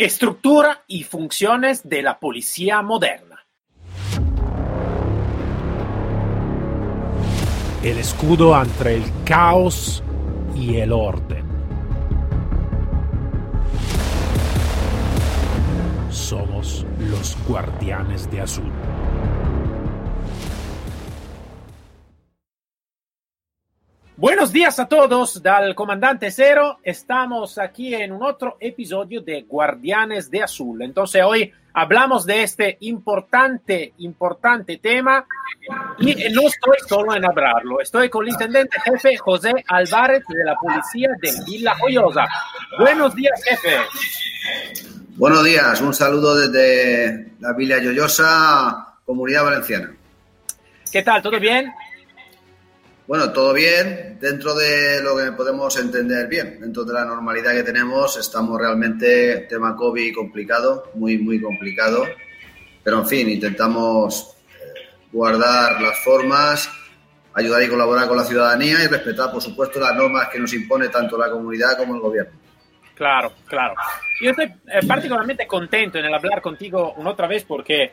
Estructura y funciones de la policía moderna. El escudo entre el caos y el orden. Somos los guardianes de azul. Buenos días a todos, del comandante Cero. Estamos aquí en un otro episodio de Guardianes de Azul. Entonces hoy hablamos de este importante, importante tema y no estoy solo en hablarlo. Estoy con el intendente jefe José Álvarez de la policía de Villa Joyosa. Buenos días, jefe. Buenos días, un saludo desde la Villa Joyosa, Comunidad Valenciana. ¿Qué tal? ¿Todo bien? Bueno, todo bien, dentro de lo que podemos entender bien, dentro de la normalidad que tenemos, estamos realmente, tema COVID complicado, muy, muy complicado, pero en fin, intentamos eh, guardar las formas, ayudar y colaborar con la ciudadanía y respetar, por supuesto, las normas que nos impone tanto la comunidad como el gobierno. Claro, claro. Yo estoy eh, particularmente contento en el hablar contigo una otra vez porque eh,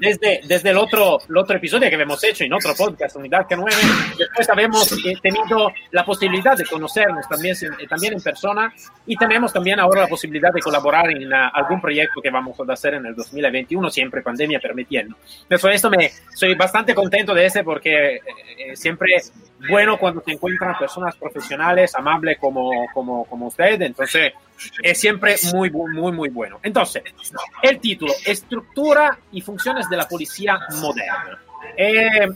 desde, desde el, otro, el otro episodio que hemos hecho en otro podcast, Unidad K9, después habemos eh, tenido la posibilidad de conocernos también, también en persona y tenemos también ahora la posibilidad de colaborar en algún proyecto que vamos a hacer en el 2021, siempre pandemia permitiendo. Por eso me, soy bastante contento de ese porque siempre es bueno cuando se encuentran personas profesionales, amables como, como, como usted, entonces es siempre muy, muy, muy bueno. Entonces, el título, Estructura y funciones de la policía moderna. Eh,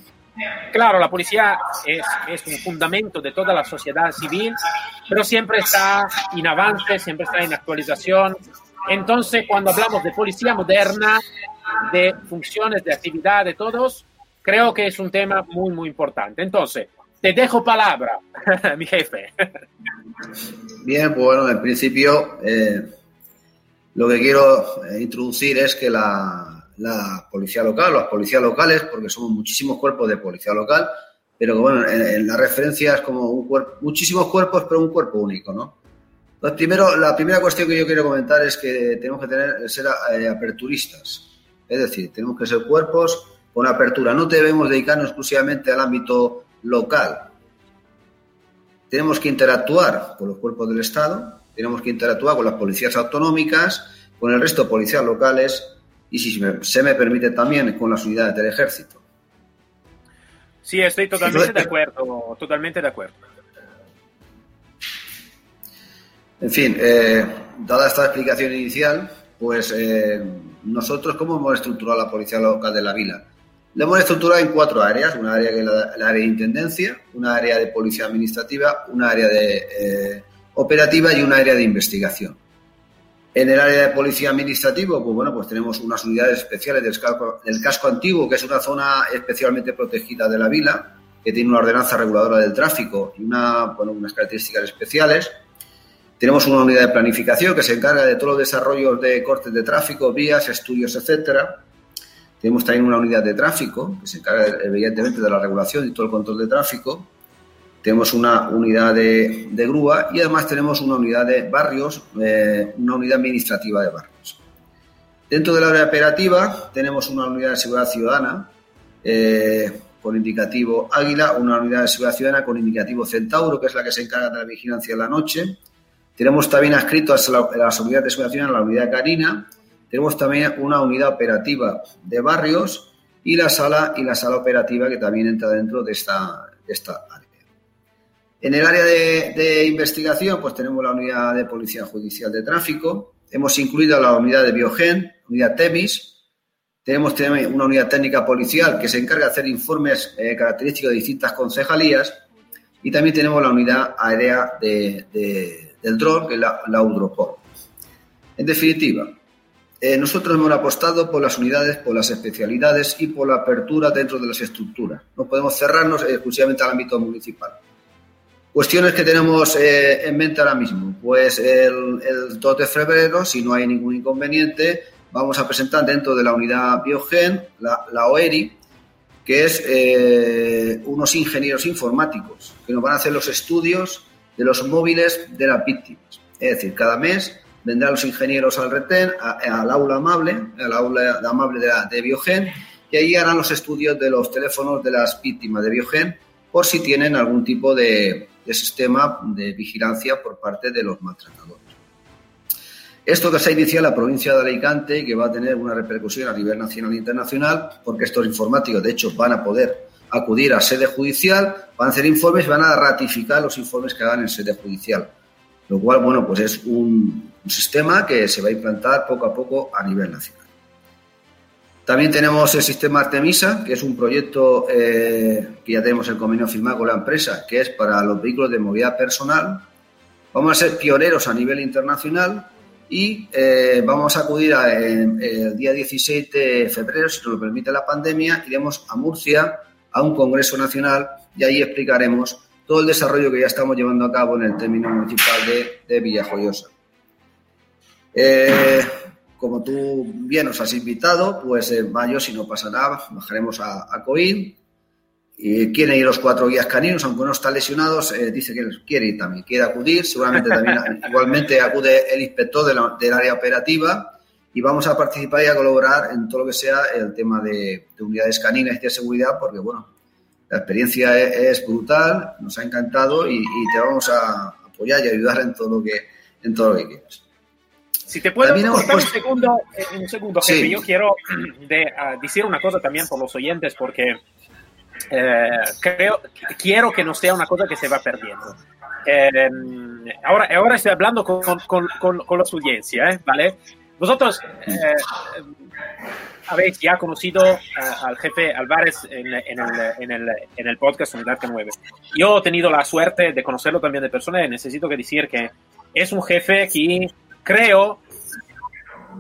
claro, la policía es, es, un fundamento de toda la sociedad civil, pero siempre está en avance, siempre está en actualización. Entonces, cuando hablamos de policía moderna, de funciones, de actividad de todos, creo que es un tema muy, muy importante. Entonces, te dejo palabra, mi jefe. Bien, pues bueno, en principio eh, lo que quiero eh, introducir es que la, policía local, las policías locales, porque somos muchísimos cuerpos de policía local, pero que bueno, en, la referencia es como un cuerpo, muchísimos cuerpos, pero un cuerpo único, ¿no? Entonces, primero, la primera cuestión que yo quiero comentar es que tenemos que tener, ser eh, aperturistas. Es decir, tenemos que ser cuerpos con apertura. No debemos dedicarnos exclusivamente al ámbito local. Tenemos que interactuar con los cuerpos del Estado, tenemos que interactuar con las policías autonómicas, con el resto de policías locales y, si se me permite, también con las unidades del ejército. Sí, estoy totalmente de acuerdo, totalmente de acuerdo. En fin, eh, dada esta explicación inicial, pues eh, nosotros, ¿cómo hemos estructurado la policía local de la vila? Lo hemos estructurado en cuatro áreas, una área que es la, área de intendencia, una área de policía administrativa, una área de eh, operativa y una área de investigación. En el área de policía administrativo, pues bueno, pues tenemos unas unidades especiales del casco, del casco antiguo, que es una zona especialmente protegida de la vila, que tiene una ordenanza reguladora del tráfico y una, bueno, unas características especiales. Tenemos una unidad de planificación que se encarga de todos los desarrollos de cortes de tráfico, vías, estudios, etcétera tenemos también una unidad de tráfico que se encarga evidentemente de la regulación y todo el control de tráfico. Tenemos una unidad de, grúa y además tenemos una unidad de barrios, eh, una unidad administrativa de barrios. Dentro del área operativa tenemos una unidad de seguridad ciudadana eh, con indicativo Águila, una unidad de seguridad ciudadana con indicativo Centauro, que es la que se encarga de la vigilancia en la noche. Tenemos también adscrito a la, la unidad de seguridad ciudadana la unidad Carina tenemos también una unidad operativa de barrios y la sala y la sala operativa que también entra dentro de esta, esta área. En el área de, investigación, pues tenemos la unidad de Policía Judicial de Tráfico, hemos incluido la unidad de Biogen, unidad TEMIS, tenemos también una unidad técnica policial que se encarga de hacer informes eh, característicos de distintas concejalías y también tenemos la unidad aérea del dron, que es la, la UDROPOL. En definitiva, eh, nosotros hemos apostado por las unidades, por las especialidades y por la apertura dentro de las estructuras. No podemos cerrarnos exclusivamente al ámbito municipal. Cuestiones que tenemos eh, en mente ahora mismo. Pues el, 2 de febrero, si no hay ningún inconveniente, vamos a presentar dentro de la unidad Biogen, la, OERI, que es eh, unos ingenieros informáticos que nos van a hacer los estudios de los móviles de las víctimas. Es decir, cada mes vendrán los ingenieros al retén, al aula amable, al aula amable de, Biogen, y ahí harán los estudios de los teléfonos de las víctimas de Biogen por si tienen algún tipo de, de sistema de vigilancia por parte de los maltratadores. Esto que se ha iniciado en la provincia de Alicante y que va a tener una repercusión a nivel nacional e internacional, porque estos informáticos, de hecho, van a poder acudir a sede judicial, van a hacer informes y van a ratificar los informes que hagan en sede judicial. Lo cual, bueno, pues es un, sistema que se va a implantar poco a poco a nivel nacional. También tenemos el sistema Artemisa, que es un proyecto eh, que ya tenemos el convenio firmado con la empresa, que es para los vehículos de movilidad personal. Vamos a ser pioneros a nivel internacional y eh, vamos a acudir el día 16 de febrero, si nos lo permite la pandemia, iremos a Murcia a un congreso nacional y ahí explicaremos todo el desarrollo que ya estamos llevando a cabo en el término municipal de, de Villajoyosa. Eh, como tú bien nos has invitado, pues en mayo, si no pasa nada, bajaremos a, a Coín. Y quieren ir los cuatro guías caninos, aunque uno está lesionado, eh, dice que quiere ir también, quiere acudir. Seguramente también, igualmente acude el inspector del área operativa y vamos a participar y a colaborar en todo lo que sea el tema de, unidades caninas y de seguridad, porque bueno, la experiencia es, brutal, nos ha encantado y, te vamos a apoyar y ayudar en todo lo que, en todo lo que quieras. Si te puedo cortar un segundo, eh, un segundo jefe, yo quiero de, uh, decir una cosa también por los oyentes, porque eh, creo, quiero que no sea una cosa que se va perdiendo. Eh, ahora, ahora estoy hablando con, con, con, con la audiencia, ¿eh? ¿vale? Vosotros eh, habéis ya conocido eh, al jefe Álvarez en, el, podcast Unidad K9. Yo he tenido la suerte de conocerlo también de persona y necesito que decir que es un jefe que creo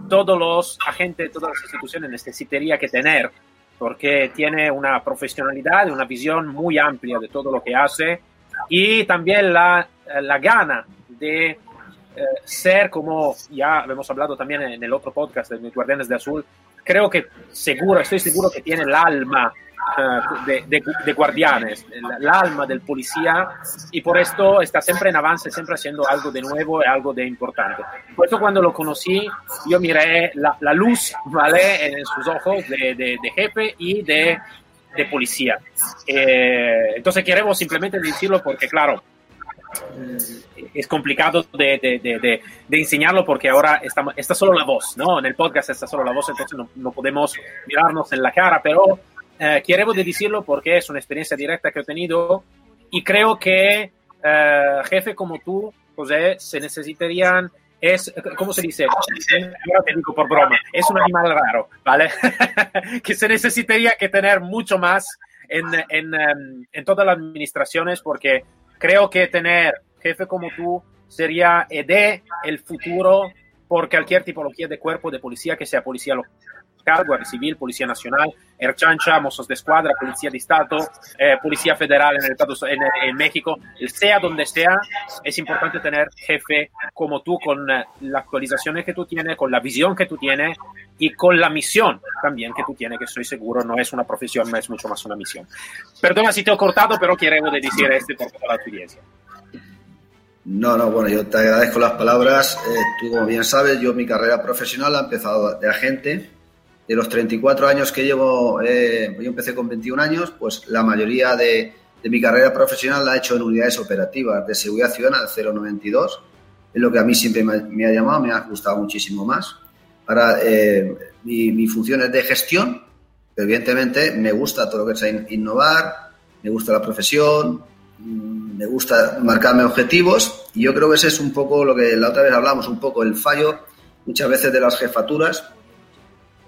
todos los agentes, todas las instituciones necesitaría que tener porque tiene una profesionalidad una visión muy amplia de todo lo que hace y también la, la gana de eh, ser como ya hemos hablado también en el otro podcast de Mis Guardianes de Azul, creo que seguro, estoy seguro que tiene el alma eh, de, de, guardianes, el, alma del policía y por esto está siempre en avance, siempre haciendo algo de nuevo y algo de importante. Por eso cuando lo conocí, yo miré la, la luz, ¿vale? En sus ojos de, de jefe y de, policía. Eh, entonces queremos simplemente decirlo porque, claro, es complicado de, de, de, enseñarlo porque ahora está, está, solo la voz, ¿no? En el podcast está solo la voz, entonces no, no podemos mirarnos en la cara, pero eh, quiero decirlo porque es una experiencia directa que he tenido y creo que eh, jefe como tú, José, se necesitarían es, ¿cómo se dice? Ahora te digo por broma, es un animal raro, ¿vale? que se necesitaría que tener mucho más en, en, em, en, todas las administraciones porque creo que tener jefe como tú sería de el futuro por cualquier tipología de cuerpo de policía, que sea policía local, Guardia Civil, Policía Nacional, Erchancha, Mozos de Escuadra, Policía de Estado, eh, Policía Federal en, el en, en, México, sea donde sea, es importante tener jefe como tú, con eh, las actualizaciones que tú tienes, con la visión que tú tienes y con la misión también que tú tienes, que estoy seguro no es una profesión, es mucho más una misión. Perdona si te he cortado, pero quiero decir este por toda la audiencia. No, no, bueno, yo te agradezco las palabras. Eh, tú, como bien sabes, yo mi carrera profesional ha empezado de agente. De los 34 años que llevo, eh, yo empecé con 21 años, pues la mayoría de, de, mi carrera profesional la he hecho en unidades operativas de seguridad ciudadana del 092. Es lo que a mí siempre me, ha llamado, me ha gustado muchísimo más. Ahora, eh, mi, función es de gestión, pero evidentemente me gusta todo lo que es innovar, me gusta la profesión, me gusta marcarme objetivos y yo creo que ese es un poco lo que la otra vez hablamos, un poco el fallo muchas veces de las jefaturas,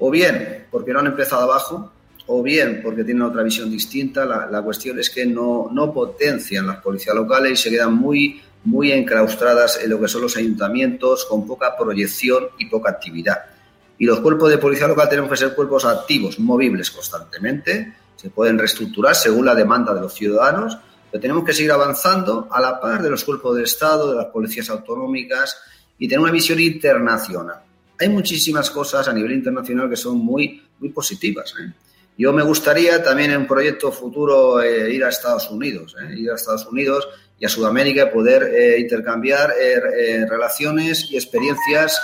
o bien porque no han empezado abajo, o bien porque tienen otra visión distinta. La, cuestión es que no, no, potencian las policías locales y se quedan muy, muy enclaustradas en lo que son los ayuntamientos, con poca proyección y poca actividad. Y los cuerpos de policía local tenemos que ser cuerpos activos, movibles constantemente, se pueden reestructurar según la demanda de los ciudadanos pero tenemos que seguir avanzando a la par de los cuerpos de Estado, de las policías autonómicas y tener una visión internacional. Hay muchísimas cosas a nivel internacional que son muy, muy positivas. ¿eh? Yo me gustaría también en un proyecto futuro eh, ir a Estados Unidos, eh, ir a Estados Unidos y a Sudamérica y poder eh, intercambiar relaciones y experiencias,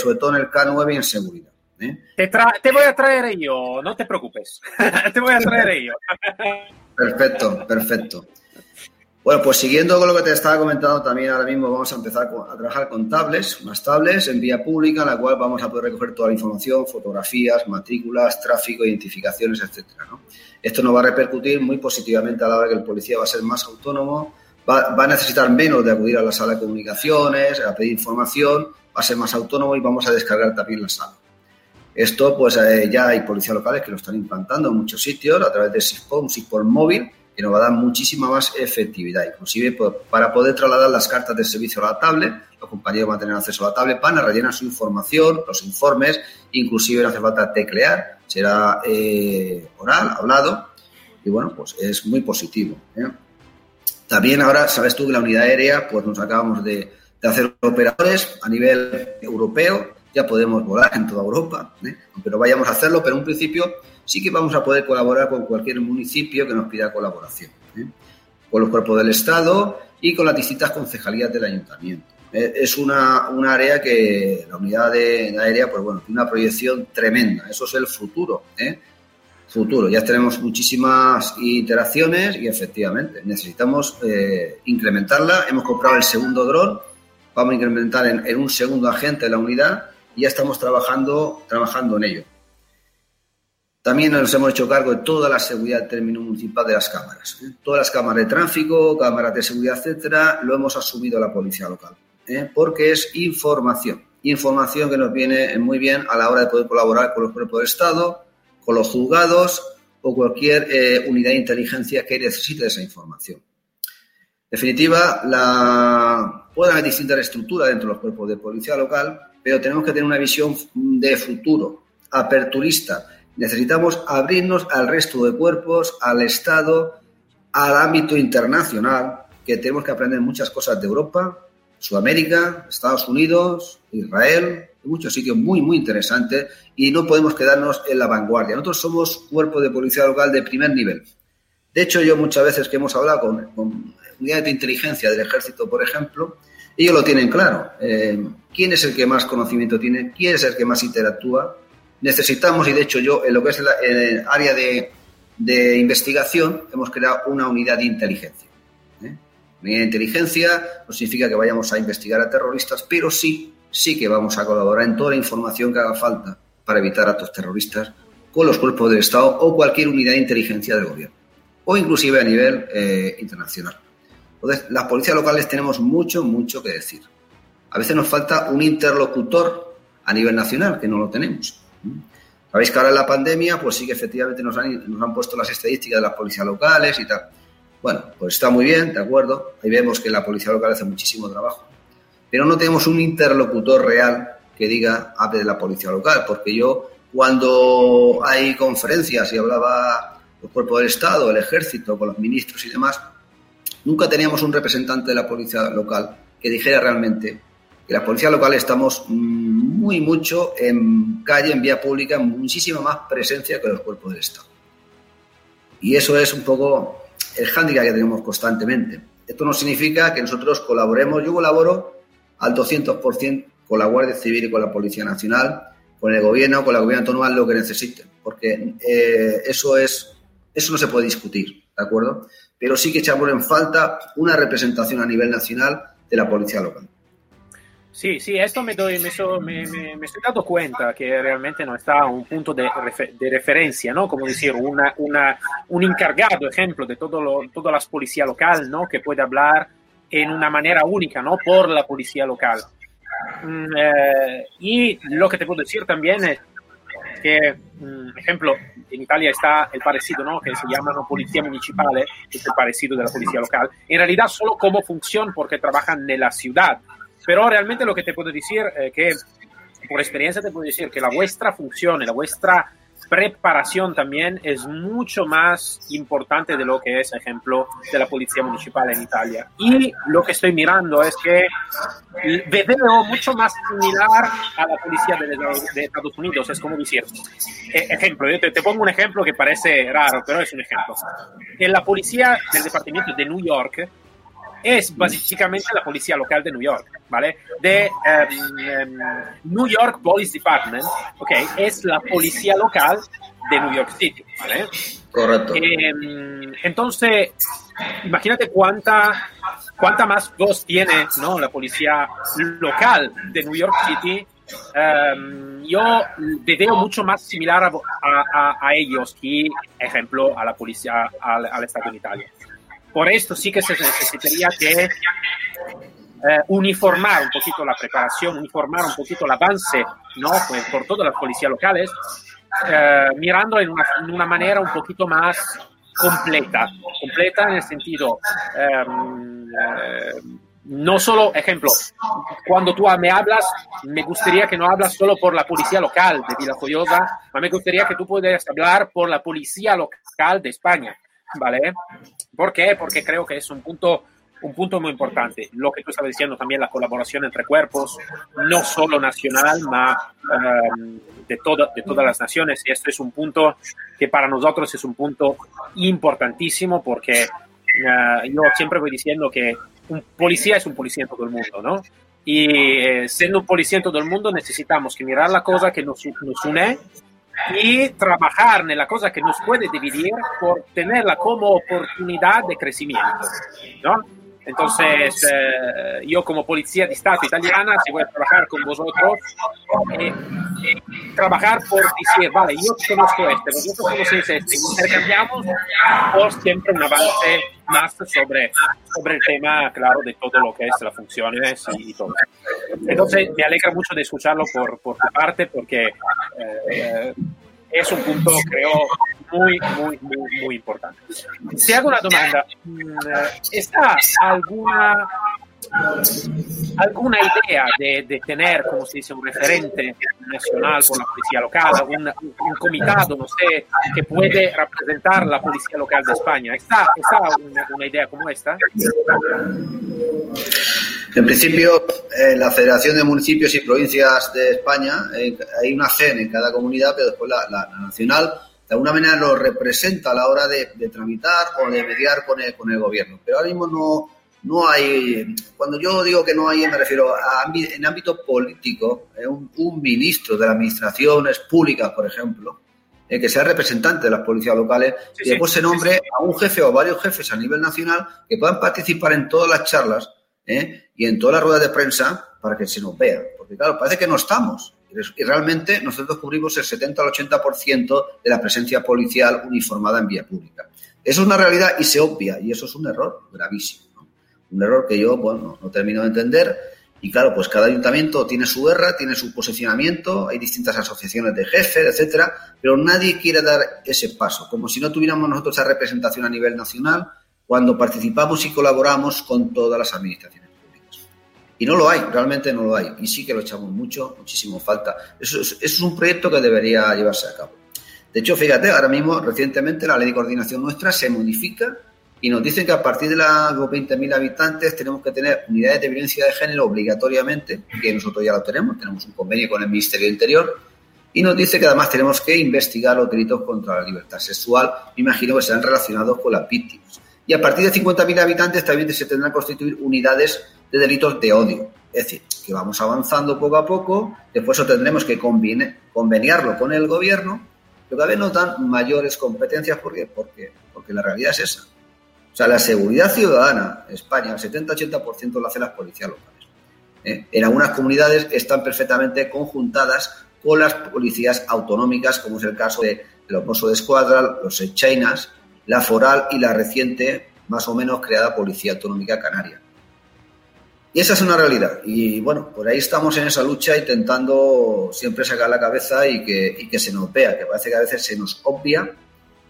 sobre todo en el K9 y en seguridad. Te, te, voy a traer yo, no te preocupes, te voy a traer yo. perfecto, perfecto. Bueno, pues siguiendo con lo que te estaba comentando, también ahora mismo vamos a empezar a trabajar con tablets, unas tablets en vía pública, en la cual vamos a poder recoger toda la información, fotografías, matrículas, tráfico, identificaciones, etcétera. Esto nos va a repercutir muy positivamente a la hora que el policía va a ser más autónomo, va, a necesitar menos de acudir a la sala de comunicaciones, a pedir información, va a ser más autónomo y vamos a descargar también la sala. Esto, pues eh, ya hay policías locales que lo están implantando en muchos sitios a través de SIGPON, SIGPON móvil, que nos va a dar muchísima más efectividad. Inclusive para poder trasladar las cartas de servicio a la tablet, los compañeros van a tener acceso a la tablet, van a rellenar su información, los informes, inclusive no hace falta teclear, será eh, oral, hablado, y bueno, pues es muy positivo. ¿eh? También ahora, sabes tú que la unidad aérea, pues nos acabamos de, hacer operadores a nivel europeo, ya podemos volar en toda Europa, ¿eh? aunque no vayamos a hacerlo, pero en un principio sí que vamos a poder colaborar con cualquier municipio que nos pida colaboración, ¿eh? con los cuerpos del Estado y con las distintas concejalías del ayuntamiento. Eh, es una, área que la unidad de, aérea, pues bueno, tiene una proyección tremenda. Eso es el futuro, ¿eh? Futuro. Ya tenemos muchísimas interacciones y efectivamente necesitamos incrementarla. Hemos comprado el segundo dron, vamos a incrementar en, en, un segundo agente de la unidad y ya estamos trabajando, trabajando en ello. También nos hemos hecho cargo de toda la seguridad del término municipal de las cámaras. ¿eh? Todas las cámaras de tráfico, cámaras de seguridad, etcétera, lo hemos asumido la policía local. ¿eh? Porque es información. Información que nos viene muy bien a la hora de poder colaborar con los cuerpos de Estado, con los juzgados o cualquier eh, unidad de inteligencia que necesite esa información. En definitiva, la... puede haber distintas estructuras dentro de los cuerpos de policía local, pero tenemos que tener una visión de futuro, aperturista, Necesitamos abrirnos al resto de cuerpos, al Estado, al ámbito internacional, que tenemos que aprender muchas cosas de Europa, Sudamérica, Estados Unidos, Israel, muchos sitios muy, muy interesantes y no podemos quedarnos en la vanguardia. Nosotros somos cuerpo de policía local de primer nivel. De hecho, yo muchas veces que hemos hablado con, unidades de inteligencia del ejército, por ejemplo, ellos lo tienen claro. Eh, ¿Quién es el que más conocimiento tiene? ¿Quién es el que más interactúa? Necesitamos, y de hecho yo en lo que es el, área de, investigación, hemos creado una unidad de inteligencia. ¿eh? Unidad de inteligencia no significa que vayamos a investigar a terroristas, pero sí, sí que vamos a colaborar en toda la información que haga falta para evitar actos terroristas con los cuerpos del Estado o cualquier unidad de inteligencia del gobierno, o inclusive a nivel eh, internacional. Entonces, las policías locales tenemos mucho, mucho que decir. A veces nos falta un interlocutor a nivel nacional, que no lo tenemos. Sabéis que ahora la pandemia, pues sí que efectivamente nos han, nos han puesto las estadísticas de las policías locales y tal. Bueno, pues está muy bien, de acuerdo. Ahí vemos que la policía local hace muchísimo trabajo. Pero no tenemos un interlocutor real que diga, hable de la policía local, porque yo, cuando hay conferencias y hablaba el cuerpo del Estado, el ejército, con los ministros y demás, nunca teníamos un representante de la policía local que dijera realmente que la policía local estamos muy mucho en calle, en vía pública, muchísima más presencia que los cuerpos del Estado. Y eso es un poco el hándicap que tenemos constantemente. Esto no significa que nosotros colaboremos, yo colaboro al 200% con la Guardia Civil y con la Policía Nacional, con el gobierno, con la gobierno autónoma, lo que necesiten, porque eh, eso, es, eso no se puede discutir, ¿de acuerdo? Pero sí que echamos en falta una representación a nivel nacional de la policía local. Sí, sí, esto me, doy, me, me, estoy dando cuenta que realmente no está un punto de, de referencia, ¿no? Como decir, una, una, un encargado, ejemplo, de todo lo, toda la policía local, ¿no? Que puede hablar en una manera única, ¿no? Por la policía local. Mm, eh, y lo que te puedo decir también es que, mm, ejemplo, en Italia está el parecido, ¿no? Que se llama policía municipal, es el parecido de la policía local. En realidad solo como función porque trabajan en la ciudad pero realmente lo que te puedo decir, eh, que por experiencia te puedo decir que la vuestra función, la vuestra preparación también es mucho más importante de lo que es, ejemplo, de la policía municipal en Italia. Y lo que estoy mirando es que veo mucho más similar a la policía de, Estados Unidos, es como decir, e, ejemplo, yo te, te, pongo un ejemplo que parece raro, pero es un ejemplo. En la policía del departamento de New York es básicamente la policía local de New York, ¿vale? De um, New York Police Department, ¿ok? Es la policía local de New York City, ¿vale? Correcto. Um, entonces, imagínate cuánta, cuánta más voz tiene, ¿no? La policía local de New York City. Um, yo veo mucho más similar a, a, a, ellos que, ejemplo, a la policía, al, al Estado en Italia. Por esto sí que se necesitaría que eh, uniformar un poquito la preparación, uniformar un poquito el avance ¿no? Pues por todas las policías locales, eh, mirando en una, manera un poquito más completa, completa en el sentido, em, eh, no solo, ejemplo, cuando tú me hablas, me gustaría que no hablas solo por la policía local de Villa Joyosa, me gustaría que tú pudieras hablar por la policía local de España, ¿vale? ¿Por qué? Porque creo que es un punto, un punto muy importante. Lo que tú estabas diciendo también, la colaboración entre cuerpos, no solo nacional, más um, de, todo, de todas las naciones. Y esto es un punto que para nosotros es un punto importantísimo porque uh, yo siempre voy diciendo que un policía es un policía en todo el mundo, ¿no? Y eh, siendo un policía en todo el mundo necesitamos que mirar la cosa que nos, nos une y trabajar en la cosa que nos puede dividir por tenerla como oportunidad de crecimiento. ¿no? Entonces, eh, yo como policía de Estado italiana, si voy a trabajar con vosotros, eh, trabajar por decir, vale, yo conozco este, vosotros conocéis este, intercambiamos por siempre un avance más sobre, sobre el tema, claro, de todo lo que es las funciones y, todo. Entonces, me alegra mucho de escucharlo por, por tu parte, porque eh, es un punto, creo, muy, muy, muy, muy importante. Si hago una demanda, mm, ¿está alguna alguna idea de, de, tener, como se dice, un referente nacional con la policía local, un, comitado, no sé, que puede representar la policía local de España. ¿Está, está una, idea como esta? En principio, en la Federación de Municipios y Provincias de España eh, hay una CEN en cada comunidad, pero después la, la, nacional de alguna manera lo representa a la hora de, de tramitar o de mediar con el, con el gobierno. Pero ahora mismo no, no hay, cuando yo digo que no hay, me refiero a en ámbito político, eh, un, un, ministro de las administraciones públicas, por ejemplo, eh, que sea representante de las policías locales sí, y después sí, se nombre sí, a un jefe o varios jefes a nivel nacional que puedan participar en todas las charlas ¿eh? y en todas las ruedas de prensa para que se nos vea. Porque claro, parece que no estamos. Y realmente nosotros cubrimos el 70 al 80% de la presencia policial uniformada en vía pública. Eso es una realidad y se obvia, y eso es un error gravísimo. ¿no? Un error que yo bueno, no termino de entender. Y claro, pues cada ayuntamiento tiene su guerra, tiene su posicionamiento, hay distintas asociaciones de jefes, etcétera, pero nadie quiere dar ese paso, como si no tuviéramos nosotros esa representación a nivel nacional cuando participamos y colaboramos con todas las administraciones. Y no lo hay, realmente no lo hay. Y sí que lo echamos mucho, muchísimo falta. Eso es, eso es un proyecto que debería llevarse a cabo. De hecho, fíjate, ahora mismo, recientemente, la ley de coordinación nuestra se modifica y nos dicen que a partir de los 20.000 habitantes tenemos que tener unidades de violencia de género obligatoriamente, que nosotros ya lo tenemos, tenemos un convenio con el Ministerio del Interior, y nos dice que además tenemos que investigar los delitos contra la libertad sexual, me imagino que serán relacionados con las víctimas y a partir de 50.000 habitantes también se tendrán que constituir unidades de delitos de odio. Es decir, que vamos avanzando poco a poco, después eso tendremos que conveniarlo con el gobierno, pero cada vez nos dan mayores competencias. ¿Por qué? Porque, porque la realidad es esa. O sea, la seguridad ciudadana en España, el 70-80% lo hacen las policías locales. ¿Eh? En algunas comunidades están perfectamente conjuntadas con las policías autonómicas, como es el caso de, los Mossos de Escuadra, los Echainas, la foral y la reciente, más o menos, creada Policía Autonómica Canaria. Y esa es una realidad. Y bueno, por ahí estamos en esa lucha intentando siempre sacar la cabeza y que, y que se nos vea, que parece que a veces se nos obvia.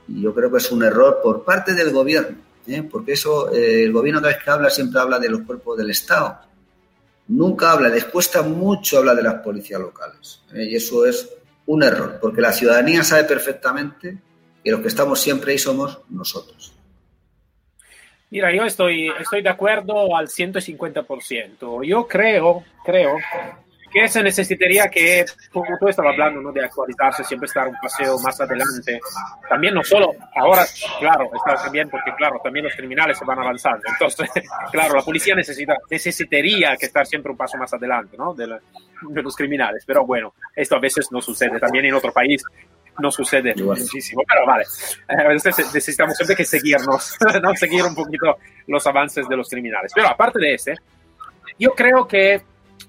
Y yo creo que es un error por parte del gobierno, ¿eh? porque eso, eh, el gobierno cada vez que habla siempre habla de los cuerpos del Estado. Nunca habla, les cuesta mucho hablar de las policías locales. ¿eh? Y eso es un error, porque la ciudadanía sabe perfectamente que los que estamos siempre ahí somos nosotros. Mira, yo estoy, estoy de acuerdo al 150%. Yo creo, creo que se necesitaría que, como tú estabas hablando, ¿no? de actualizarse, siempre estar un paseo más adelante. También no solo, ahora, claro, está también porque, claro, también los criminales se van avanzando. Entonces, claro, la policía necesita, necesitaría que estar siempre un paso más adelante, ¿no? De, de los criminales. Pero bueno, esto a veces no sucede. También en otro país no sucede muchísimo, pero vale, eh, necesitamos siempre que seguirnos, ¿no? seguir un poquito los avances de los criminales. Pero aparte de ese, yo creo que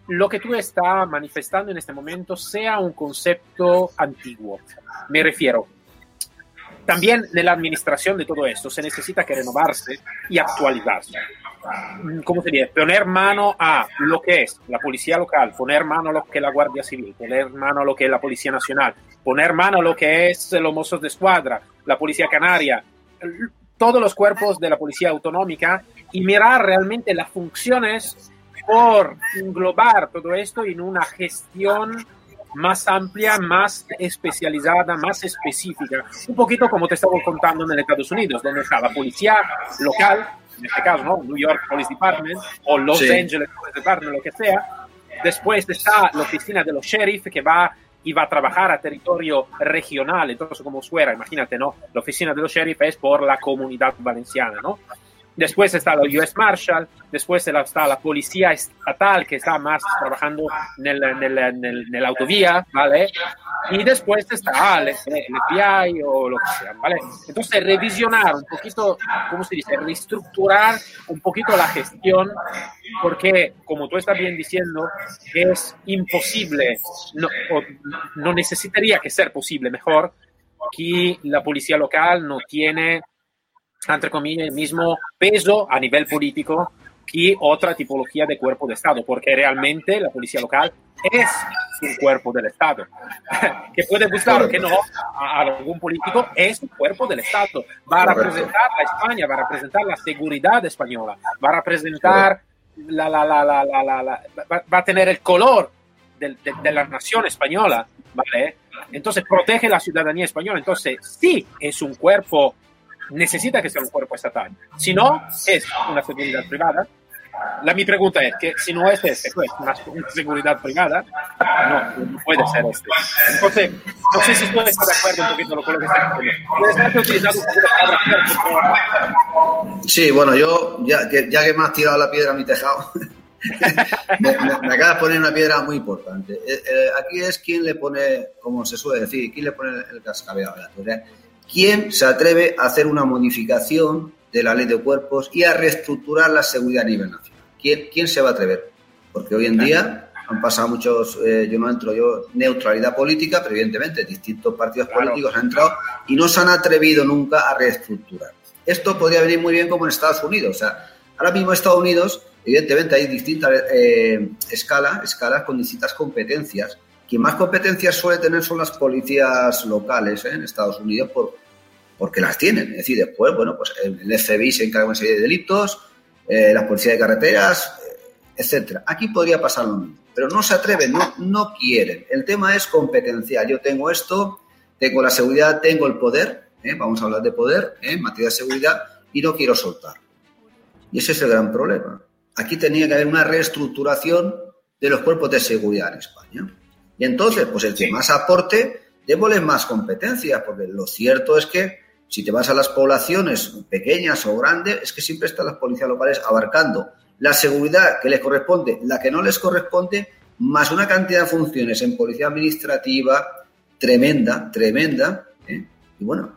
lo que tú estás manifestando en este momento sea un concepto antiguo. Me refiero, también en la administración de todo esto se necesita que renovarse y actualizarse. ¿Cómo sería? Poner mano a lo que es la policía local, poner mano a lo que es la Guardia Civil, poner mano a lo que es la Policía Nacional, poner mano a lo que es los mozos de escuadra, la Policía Canaria, todos los cuerpos de la Policía Autonómica y mirar realmente las funciones por englobar todo esto en una gestión más amplia, más especializada, más específica. Un poquito como te estaba contando en Estados Unidos, donde está la policía local, en este caso, ¿no? New York Police Department o Los Angeles Police Department, lo que sea. Después está la oficina de los sheriff que va y va a trabajar a territorio regional, entonces como fuera, imagínate, ¿no? La oficina de los sheriff es por la comunidad valenciana, ¿no? Después está la US Marshal, después está la policía estatal que está más trabajando en el, en el, autovía, ¿vale? Y después está el, FBI o lo que sea, ¿vale? Entonces, revisionar un poquito, ¿cómo se dice? Reestructurar un poquito la gestión, porque, como tú estás bien diciendo, es imposible, no, no necesitaría que ser posible, mejor, que la policía local no tiene entre comillas, el mismo peso a nivel político que otra tipología de cuerpo de Estado, porque realmente la policía local es un cuerpo del Estado. que puede gustar o que no a algún político, es un cuerpo del Estado. Va a representar a España, va a representar la seguridad española, va a representar la, la, la, la va, a tener el color de, de la nación española, ¿vale? Entonces protege la ciudadanía española. Entonces sí es un cuerpo necesita que sea un cuerpo estatal. Si no, es una seguridad privada. La mi pregunta es que si no es este, pues una, seguridad privada, no, no puede ser este. Entonces, no sé si tú estás de acuerdo un poquito con lo que está diciendo. Sí, bueno, yo, ya, ya que me has tirado la piedra a mi tejado, me, me, acabas de poner una piedra muy importante. Eh, eh, aquí es quien le pone, como se suele decir, quién le pone el cascabel a la ¿Quién se atreve a hacer una modificación de la ley de cuerpos y a reestructurar la seguridad a nivel nacional? ¿Quién, quién se va a atrever? Porque hoy en día han pasado muchos, eh, yo no entro yo, neutralidad política, pero evidentemente distintos partidos políticos han entrado y no se han atrevido nunca a reestructurar. Esto podría venir muy bien como en Estados Unidos. O sea, ahora mismo en Estados Unidos, evidentemente hay distintas eh, escalas, escalas con distintas competencias quien más competencias suele tener son las policías locales ¿eh? en Estados Unidos por, porque las tienen. Es decir, después, bueno, pues el FBI se encarga de una serie de delitos, eh, la policía de carreteras, eh, etcétera. Aquí podría pasar lo mismo, pero no se atreven, no, quieren. El tema es competencial. Yo tengo esto, tengo la seguridad, tengo el poder, vamos a hablar de poder en materia de seguridad, y no quiero soltar. Y ese es el gran problema. Aquí tenía que haber una reestructuración de los cuerpos de seguridad en España. Y entonces, pues el que más aporte, démosle más competencias, porque lo cierto es que si te vas a las poblaciones pequeñas o grandes, es que siempre están las policías locales abarcando la seguridad que les corresponde, la que no les corresponde, más una cantidad de funciones en policía administrativa tremenda, tremenda. ¿eh? Y bueno,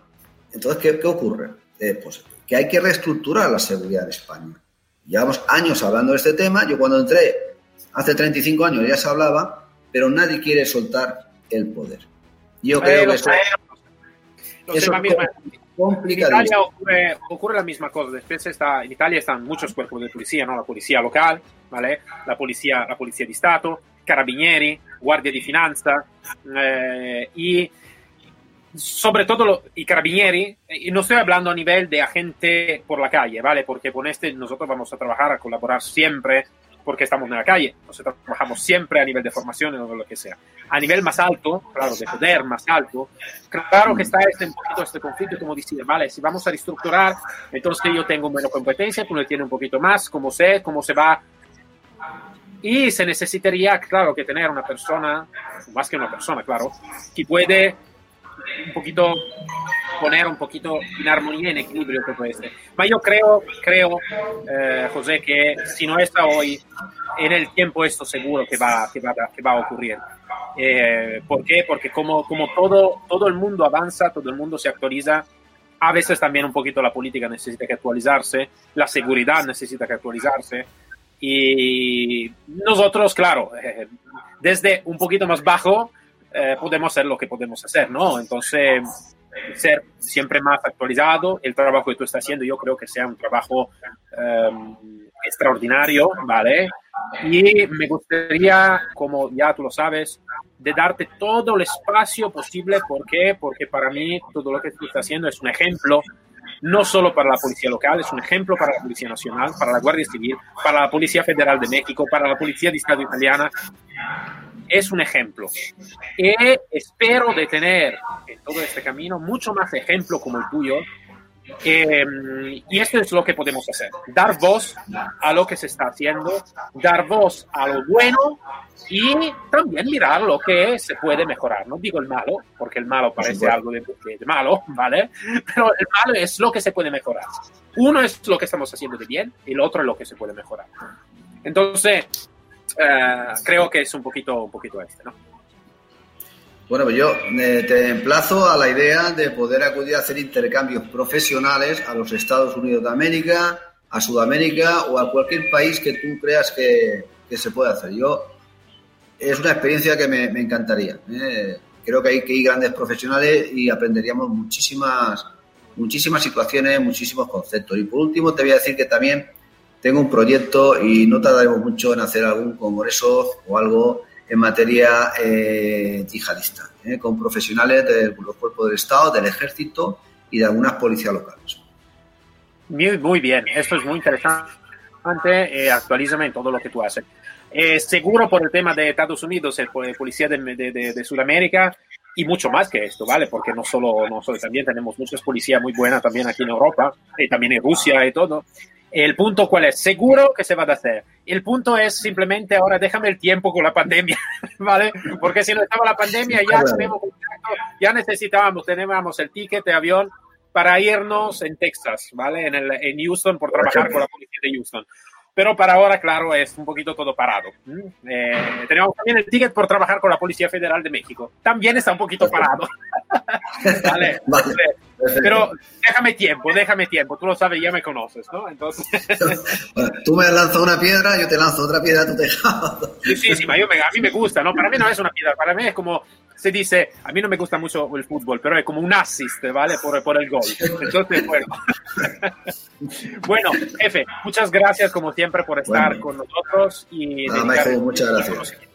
entonces, ¿qué, ocurre? Eh, pues que hay que reestructurar la seguridad de España. Llevamos años hablando de este tema. Yo cuando entré, hace 35 años, ya se hablaba, pero nadie quiere soltar el poder. Yo creo que eso, es complicado. En Italia ocurre, la misma cosa. Después está, en Italia están muchos cuerpos de policía, ¿no? La policía local, ¿vale? La policía, la policía di Stato, carabinieri, guardia di finanza eh, y sobre todo los, y carabinieri, y no estoy hablando a nivel de agente por la calle, ¿vale? Porque con este nosotros vamos a trabajar, a colaborar siempre porque estamos en la calle, nosotros trabajamos siempre a nivel de formación o lo que sea. A nivel más alto, claro, de poder más alto, claro que está este, un poquito este conflicto, como decir, vale, si vamos a reestructurar, entonces yo tengo menos competencia, tú le tienes un poquito más, cómo sé, cómo se va. Y se necesitaría, claro, que tener una persona, más que una persona, claro, que puede un poquito poner un poquito en armonía, en equilibrio todo esto. Pero yo creo, creo eh, José, que si no está hoy, en el tiempo esto seguro que va, que va, que va a ocurrir. Eh, ¿Por qué? Porque como, como todo, todo el mundo avanza, todo el mundo se actualiza, a veces también un poquito la política necesita que actualizarse, la seguridad necesita que actualizarse. Y nosotros, claro, desde un poquito más bajo, eh, podemos hacer lo que podemos hacer, ¿no? Entonces, ser siempre más actualizado, el trabajo que tú estás haciendo, yo creo que sea un trabajo um, extraordinario, ¿vale? Y me gustaría, como ya tú lo sabes, de darte todo el espacio posible. ¿Por qué? Porque para mí todo lo que tú estás haciendo es un ejemplo, no solo para la Policía Local, es un ejemplo para la Policía Nacional, para la Guardia Civil, para la Policía Federal de México, para la Policía de Estado Italiana es un ejemplo. Y espero de tener en todo este camino mucho más ejemplo como el tuyo. Eh, y esto es lo que podemos hacer, dar voz a lo que se está haciendo, dar voz a lo bueno y también mirar lo que se puede mejorar. No digo el malo, porque el malo parece algo de, de, malo, ¿vale? Pero el malo es lo que se puede mejorar. Uno es lo que estamos haciendo de bien y el otro es lo que se puede mejorar. Entonces, eh, creo que es un poquito, un poquito este, ¿no? Bueno, pues yo eh, te emplazo a la idea de poder acudir a hacer intercambios profesionales a los Estados Unidos de América, a Sudamérica o a cualquier país que tú creas que, que se pueda hacer. Yo es una experiencia que me, me encantaría. ¿eh? Creo que hay que ir grandes profesionales y aprenderíamos muchísimas, muchísimas situaciones, muchísimos conceptos. Y por último, te voy a decir que también tengo un proyecto y no tardaremos mucho en hacer algún congreso o algo en materia eh, yihadista, eh, con profesionales de los cuerpos del Estado, del Ejército y de algunas policías locales. Muy, bien, esto es muy interesante. Eh, actualízame en todo lo que tú haces. Eh, seguro por el tema de Estados Unidos, el, policía de, de, Sudamérica y mucho más que esto, ¿vale? Porque no solo, no solo también tenemos muchas policías muy buenas también aquí en Europa y también en Rusia y todo. El punto cuál es, seguro que se va a hacer. El punto es simplemente ahora déjame el tiempo con la pandemia, ¿vale? Porque si no estaba la pandemia ya tenemos ya necesitábamos, teníamos el ticket de avión para irnos en Texas, ¿vale? En, el, en Houston por trabajar con la policía de Houston. Pero para ahora, claro, es un poquito todo parado. Eh, tenemos también el ticket por trabajar con la Policía Federal de México. También está un poquito parado. vale. vale. Pero déjame tiempo, déjame tiempo. Tú lo sabes, ya me conoces, ¿no? Entonces. bueno, tú me lanzas una piedra, yo te lanzo otra piedra tu tejado. sí, sí, sí, yo me, a mí me gusta, ¿no? Para mí no es una piedra, para mí es como se dice, a mí no me gusta mucho el fútbol, pero es como un assist, ¿vale? Por, por el gol. Entonces, bueno. bueno, jefe, muchas gracias como siempre por estar bueno. con nosotros. Y nada, Michael, muchas gracias.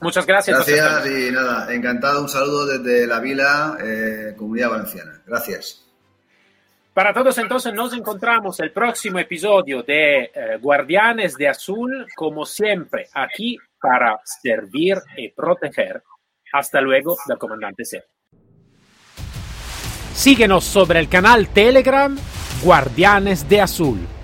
Muchas gracias. Gracias y nada, encantado. Un saludo desde la Vila, eh, Comunidad Valenciana. Gracias. Para todos entonces nos encontramos el próximo episodio de eh, Guardianes de Azul, como siempre, aquí para servir y proteger. Hasta luego del comandante C. Síguenos sobre el canal Telegram Guardianes de Azul.